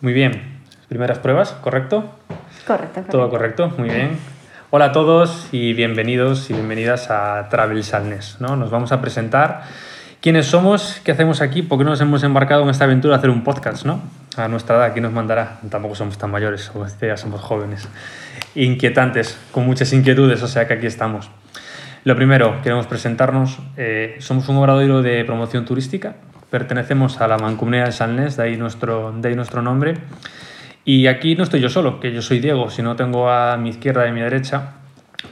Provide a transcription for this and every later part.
Muy bien. Primeras pruebas, ¿correcto? Correcto, correcto. Todo correcto, muy bien. Hola a todos y bienvenidos y bienvenidas a Travel Salnes. ¿no? Nos vamos a presentar quiénes somos, qué hacemos aquí, por qué nos hemos embarcado en esta aventura de hacer un podcast, ¿no? A nuestra edad, ¿quién nos mandará? Tampoco somos tan mayores, como decía, somos jóvenes. Inquietantes, con muchas inquietudes, o sea que aquí estamos. Lo primero, queremos presentarnos. eh, somos un obradoiro de promoción turística. Pertenecemos a la Mancomunidad de Salnes, de ahí nuestro, de ahí nuestro nombre. Y aquí no estoy yo solo, que yo soy Diego, sino tengo a mi izquierda y a mi derecha,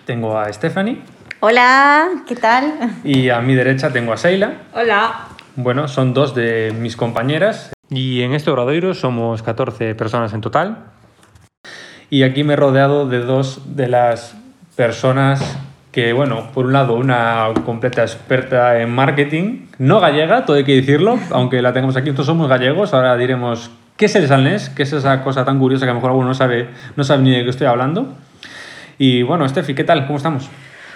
tengo a Stephanie Hola, ¿qué tal? y a mi derecha tengo a Seila. Hola. Bueno, son dos de mis compañeras. Y en este obradoiro somos 14 personas en total. Y aquí me he rodeado de dos de las personas que, bueno, por un lado, una completa experta en marketing, no gallega, todo hay que decirlo, aunque la tengamos aquí, nosotros somos gallegos, ahora diremos qué es el salnés, qué es esa cosa tan curiosa que a lo mejor alguno no sabe, no sabe ni de qué estoy hablando. Y bueno, Steffi, ¿qué tal? ¿Cómo estamos?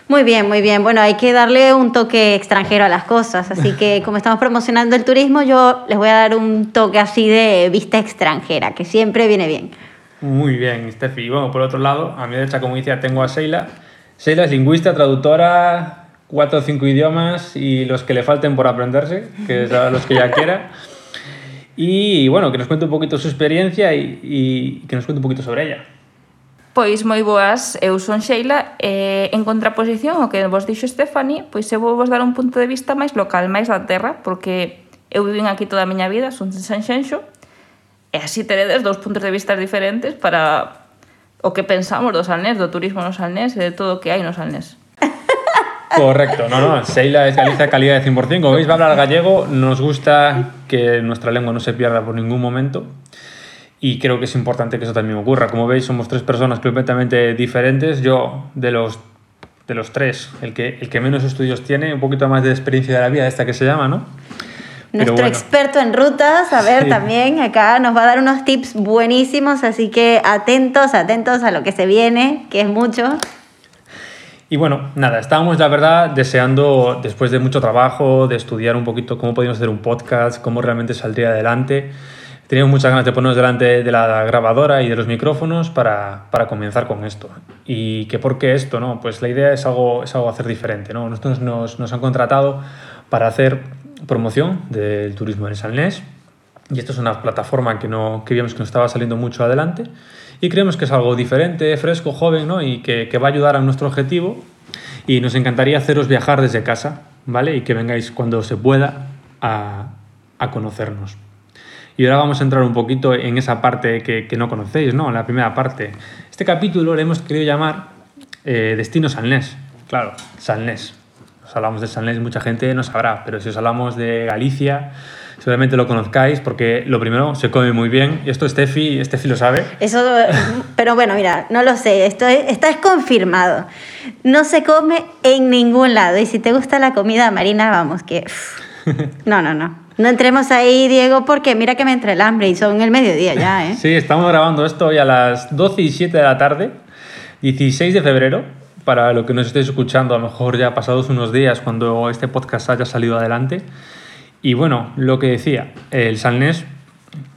Muy bien, muy bien. Bueno, hay que darle un toque extranjero a las cosas, así que como estamos promocionando el turismo, yo les voy a dar un toque así de vista extranjera, que siempre viene bien. Muy bien, Steffi. Bueno, por otro lado, a mi derecha, como decía, tengo a Sheila. Sheila es lingüista, traductora, cuatro o cinco idiomas y los que le falten por aprenderse, que es a los que ya quiera. Y bueno, que nos cuente un poquito su experiencia y, y que nos cuente un poquito sobre ella. Pois moi boas, eu son Sheila e en contraposición ao que vos dixo Stephanie, pois eu vou vos dar un punto de vista máis local, máis da terra, porque eu vivín aquí toda a miña vida, son de Sanxenxo, e así teredes dous puntos de vista diferentes para, o que pensamos do Salnés, do turismo no Salnés de todo que hai no Salnés. Correcto, no, no, Sheila es Galicia calidad de 100%. Como veis, va a hablar gallego. Nos gusta que nuestra lengua no se pierda por ningún momento. Y creo que es importante que eso también ocurra. Como veis, somos tres personas completamente diferentes. Yo, de los, de los tres, el que, el que menos estudios tiene, un poquito más de experiencia de la vida, esta que se llama, ¿no? Nuestro bueno. experto en rutas, a ver, Sí. también acá nos va a dar unos tips buenísimos, así que atentos, atentos a lo que se viene, que es mucho. Y bueno, nada, estábamos la verdad deseando, después de mucho trabajo, de estudiar un poquito cómo podíamos hacer un podcast, cómo realmente saldría adelante. Teníamos muchas ganas de ponernos delante de la grabadora y de los micrófonos para, para comenzar con esto. ¿Y que por qué esto? No? Pues la idea es algo, es algo hacer diferente. ¿no? Nosotros nos, nos han contratado para hacer promoción del turismo en Salnés. Y esto es una plataforma que, no, que vimos que nos estaba saliendo mucho adelante y creemos que es algo diferente, fresco, joven ¿no? y que, que va a ayudar a nuestro objetivo y nos encantaría haceros viajar desde casa, ¿vale? Y que vengáis cuando se pueda a, a conocernos. Y ahora vamos a entrar un poquito en esa parte que, que no conocéis, ¿no? La primera parte. Este capítulo le hemos querido llamar eh, Destino Salnés. Claro, Salnés. Os hablamos de Salnés, mucha gente no sabrá, pero si os hablamos de Galicia, seguramente lo conozcáis porque lo primero, se come muy bien. Y esto Steffi, Steffi lo sabe. Eso, pero bueno, mira, no lo sé, esto es, está es confirmado. No se come en ningún lado. Y si te gusta la comida marina, vamos, que... No, no, no. No entremos ahí, Diego, porque mira que me entra el hambre y son el mediodía ya, ¿eh? Sí, estamos grabando esto hoy a las 12 y 7 de la tarde, 16 de febrero. Para lo que nos estéis escuchando, a lo mejor ya pasados unos días cuando este podcast haya salido adelante. Y bueno, lo que decía, el Salnés,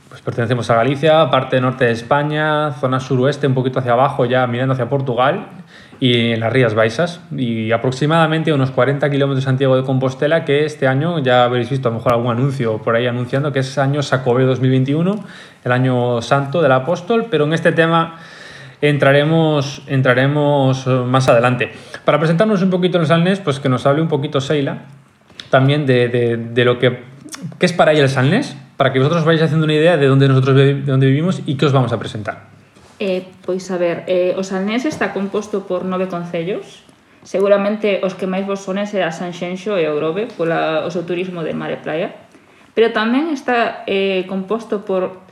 pues pertenecemos a Galicia, parte norte de España, zona suroeste, un poquito hacia abajo, ya mirando hacia Portugal y en las Rías Baixas. Y aproximadamente unos 40 kilómetros de Santiago de Compostela, que este año ya habréis visto a lo mejor algún anuncio por ahí anunciando que es año Sacobeo 2021, el año santo del apóstol, pero en este tema entraremos, entraremos eh, más adelante. Para presentarnos un poquito en el Salnes, pues que nos hable un poquito Seila también de, de, de lo que qué es para ella el Salnés, para que vosotros vayáis haciendo una idea de dónde nosotros de dónde vivimos y qué os vamos a presentar. Eh, pois a ver, eh, o Salnés está composto por nove concellos Seguramente os que máis vos sonen será Sanxenxo e Ourobe pola, o seu turismo de mar e playa Pero tamén está eh, composto por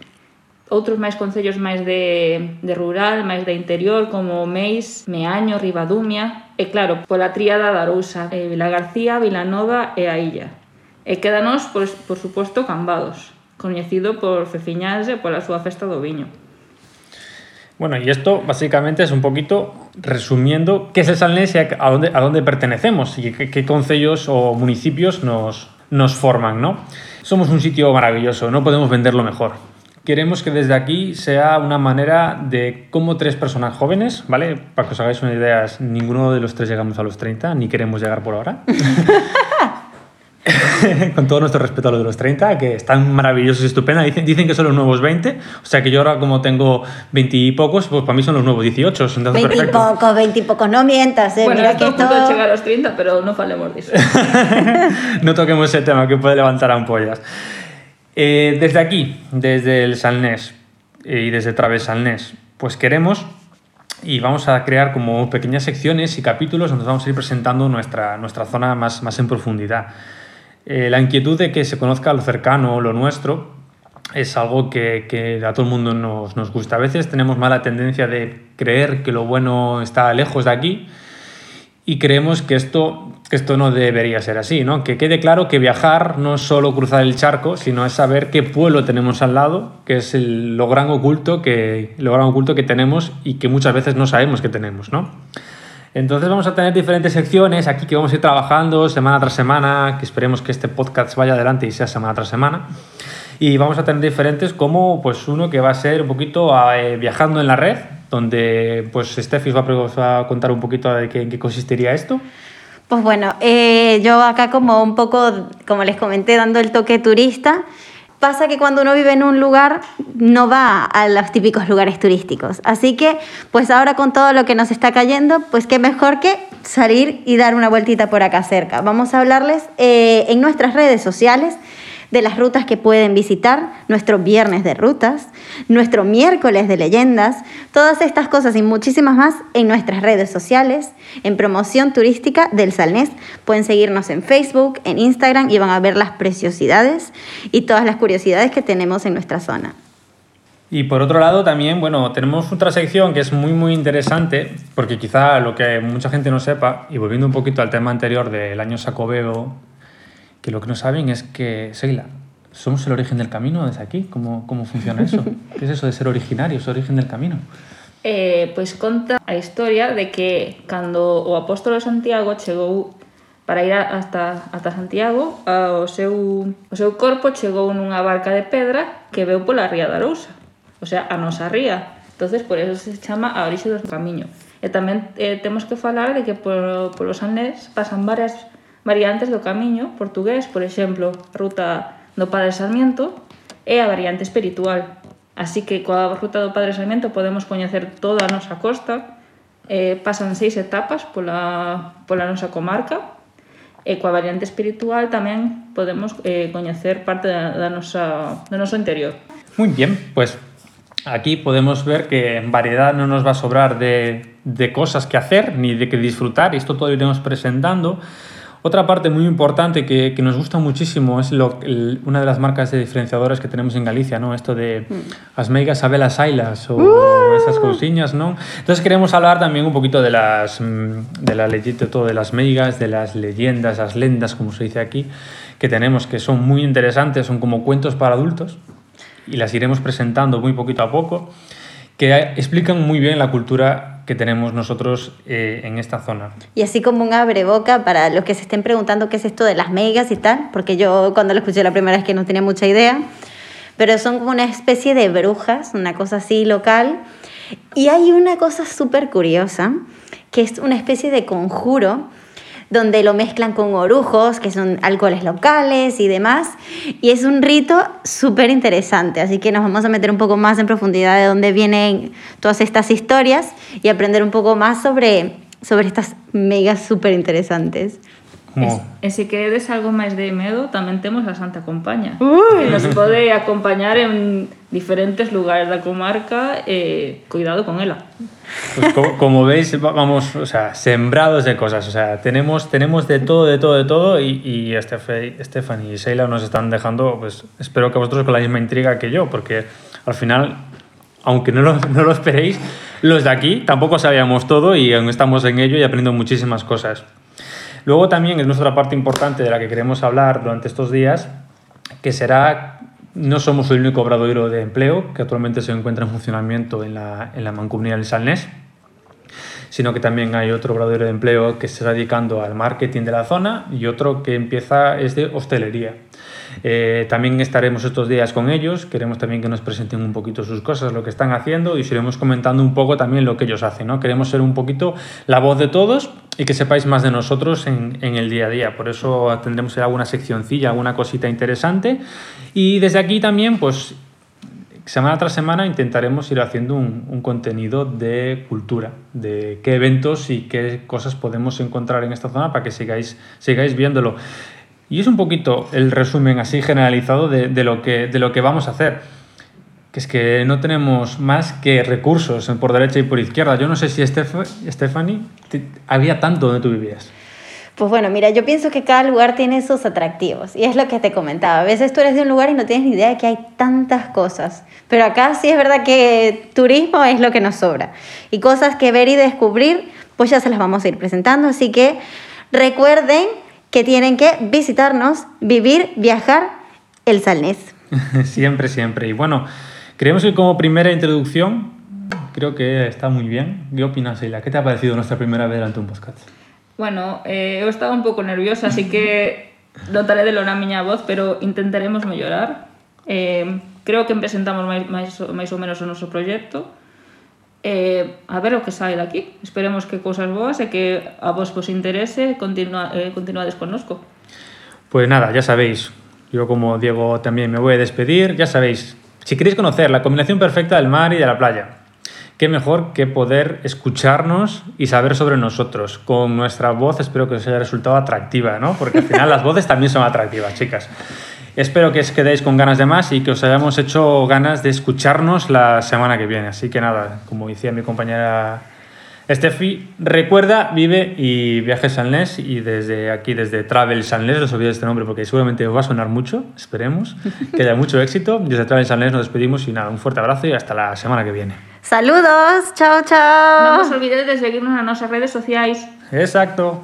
outros máis concellos máis de, de rural, máis de interior, como Meis, Meaño, Ribadumia, e claro, pola tríada da Arousa, eh, Vila García, Vilanova e a Illa. E quédanos, por, por suposto, Cambados, coñecido por Fefiñás e pola súa festa do viño. Bueno, y esto básicamente es un poquito resumiendo qué es el Salnés y a dónde, a dónde pertenecemos y qué, qué concellos o municipios nos, nos forman, ¿no? Somos un sitio maravilloso, no podemos venderlo mejor. Queremos que desde aquí sea una manera de cómo tres personas jóvenes, ¿vale? Para que os hagáis una idea, ninguno de los tres llegamos a los 30, ni queremos llegar por ahora. Con todo nuestro respeto a los de los 30, que están maravillosos y estupendos. Dicen, dicen que son los nuevos 20, o sea que yo ahora como tengo 20 y pocos, pues para mí son los nuevos 18. Entonces 20 y perfecto. pocos, 20 y pocos, no mientas, eh. Bueno, Mira que esto... llegar a los 30, pero no falemos de eso. no toquemos ese tema que puede levantar ampollas. Eh, desde aquí, desde el Salnés eh, y desde Traves Salnés, pues queremos y vamos a crear como pequeñas secciones y capítulos donde vamos a ir presentando nuestra, nuestra zona más, más en profundidad. Eh, la inquietud de que se conozca lo cercano, lo nuestro, es algo que, que, a todo el mundo nos, nos gusta. A veces tenemos mala tendencia de creer que lo bueno está lejos de aquí y creemos que esto, que esto no debería ser así, ¿no? Que quede claro que viajar no es solo cruzar el charco, sino es saber qué pueblo tenemos al lado, que es el, lo, gran oculto que, lo gran oculto que tenemos y que muchas veces no sabemos que tenemos, ¿no? Entonces vamos a tener diferentes secciones aquí que vamos a ir trabajando semana tras semana, que esperemos que este podcast vaya adelante y sea semana tras semana. Y vamos a tener diferentes como pues uno que va a ser un poquito eh, viajando en la red, donde pues Steffi a, os va a contar un poquito de qué, en qué consistiría esto. Pues bueno, eh, yo acá como un poco, como les comenté, dando el toque turista, pasa que cuando uno vive en un lugar no va a los típicos lugares turísticos. Así que, pues ahora con todo lo que nos está cayendo, pues qué mejor que salir y dar una vueltita por acá cerca. Vamos a hablarles eh, en nuestras redes sociales de las rutas que pueden visitar, nuestro viernes de rutas, nuestro miércoles de leyendas, todas estas cosas y muchísimas más en nuestras redes sociales, en promoción turística del Salnés. Pueden seguirnos en Facebook, en Instagram y van a ver las preciosidades y todas las curiosidades que tenemos en nuestra zona. Y por otro lado también, bueno, tenemos otra sección que es muy muy interesante, porque quizá lo que mucha gente no sepa, y volviendo un poquito al tema anterior del año Sacobeo, que lo que no saben es que, Seila, ¿somos el origen del camino desde aquí? ¿Cómo, cómo funciona eso? ¿Qué es eso de ser originarios, origen del camino? Eh, pois conta a historia de que cando o apóstolo Santiago chegou para ir hasta, hasta Santiago, ao o seu, o seu corpo chegou nunha barca de pedra que veu pola ría da Lousa, o sea, a nosa ría. entonces por eso se chama a orixe do camiño. E tamén eh, temos eh, que falar de que polo, polo Sanés pasan varias variantes do camiño portugués, por exemplo, a ruta do Padre Sarmiento é a variante espiritual. Así que coa ruta do Padre Sarmiento podemos coñecer toda a nosa costa, eh, pasan seis etapas pola, pola nosa comarca, e coa variante espiritual tamén podemos eh, coñecer parte da, da nosa, do noso interior. Moi bien, pois pues aquí podemos ver que en variedad no nos va a sobrar de, de cosas que hacer ni de que disfrutar, y esto todo lo iremos presentando. Otra parte muy importante que, que nos gusta muchísimo es lo, el, una de las marcas de diferenciadores que tenemos en Galicia, ¿no? Esto de mm. as meigas abelas ailas o uh. esas cousiñas, ¿no? Entonces queremos hablar también un poquito de las de la leyenda, todo de las meigas, de las leyendas, las lendas, como se dice aquí, que tenemos que son muy interesantes, son como cuentos para adultos y las iremos presentando muy poquito a poco, que explican muy bien la cultura que tenemos nosotros eh, en esta zona. Y así como un abre boca para los que se estén preguntando qué es esto de las megas y tal, porque yo cuando lo escuché la primera vez que no tenía mucha idea, pero son como una especie de brujas, una cosa así local. Y hay una cosa súper curiosa, que es una especie de conjuro donde lo mezclan con orujos, que son alcoholes locales y demás. Y es un rito súper interesante, así que nos vamos a meter un poco más en profundidad de dónde vienen todas estas historias y aprender un poco más sobre, sobre estas megas súper interesantes. Es, e se queredes algo máis de medo, tamén temos a Santa Compaña, uh. que nos pode acompañar en diferentes lugares da comarca e cuidado con ela. Pues como, como veis, vamos, o sea, sembrados de cosas, o sea, tenemos, tenemos de todo, de todo, de todo y, y Estefan y Sheila nos están dejando, pues espero que vosotros con la misma intriga que yo, porque al final, aunque no lo, no lo esperéis, los de aquí tampoco sabíamos todo y aún estamos en ello y aprendiendo muchísimas cosas. Luego también es nuestra parte importante de la que queremos hablar durante estos días, que será, no somos el único obradoiro de empleo que actualmente se encuentra en funcionamiento en la, en la mancomunidad del Salnés, sino que también hay otro obradoiro de empleo que se está dedicando al marketing de la zona y otro que empieza es de hostelería. Eh, también estaremos estos días con ellos, queremos también que nos presenten un poquito sus cosas, lo que están haciendo y iremos comentando un poco también lo que ellos hacen. ¿no? Queremos ser un poquito la voz de todos y que sepáis más de nosotros en, en el día a día. Por eso tendremos alguna seccioncilla, alguna cosita interesante. Y desde aquí también, pues semana tras semana intentaremos ir haciendo un, un, contenido de cultura, de qué eventos y qué cosas podemos encontrar en esta zona para que sigáis, sigáis viéndolo. Y es un poquito el resumen así generalizado de, de, lo, que, de lo que vamos a hacer. Que es que no tenemos más que recursos por derecha y por izquierda. Yo no sé si Stephanie, había tanto donde tú vivías. Pues bueno, mira, yo pienso que cada lugar tiene sus atractivos y es lo que te comentaba. A veces tú eres de un lugar y no tienes ni idea de que hay tantas cosas, pero acá sí es verdad que turismo es lo que nos sobra y cosas que ver y descubrir, pues ya se las vamos a ir presentando. Así que recuerden que tienen que visitarnos, vivir, viajar el Salnés. siempre, siempre. Y bueno, creemos que como primera introducción, creo que está muy bien. ¿Qué opinas, Eila? ¿Qué te ha parecido nuestra primera vez delante de un podcast? Bueno, eh, eu estaba un pouco nerviosa, así que notaré de lo na miña voz, pero intentaremos mellorar. Eh, creo que presentamos máis, máis, máis ou menos o noso proxecto. Eh, a ver o que sai daqui. Esperemos que cousas boas e que a vos vos interese continua, eh, continuades. Pues nada, ya sabéis, yo como Diego también me voy a despedir, ya sabéis, si queréis conocer la combinación perfecta del mar y de la playa, qué mejor que poder escucharnos y saber sobre nosotros. Con nuestra voz espero que os haya resultado atractiva, ¿no? Porque al final las voces también son atractivas, chicas. Espero que os quedéis con ganas de más y que os hayamos hecho ganas de escucharnos la semana que viene. Así que nada, como decía mi compañera Steffi, recuerda, vive y viaje Sanlés y desde aquí, desde Travel Sanlés, os olvidéis este nombre porque seguramente os va a sonar mucho, esperemos, que haya mucho éxito. Desde Travel Sanlés nos despedimos y nada, un fuerte abrazo y hasta la semana que viene. Saludos, chao, chao. Non vos olvidedes de seguirnos nas nosas redes sociais. Exacto.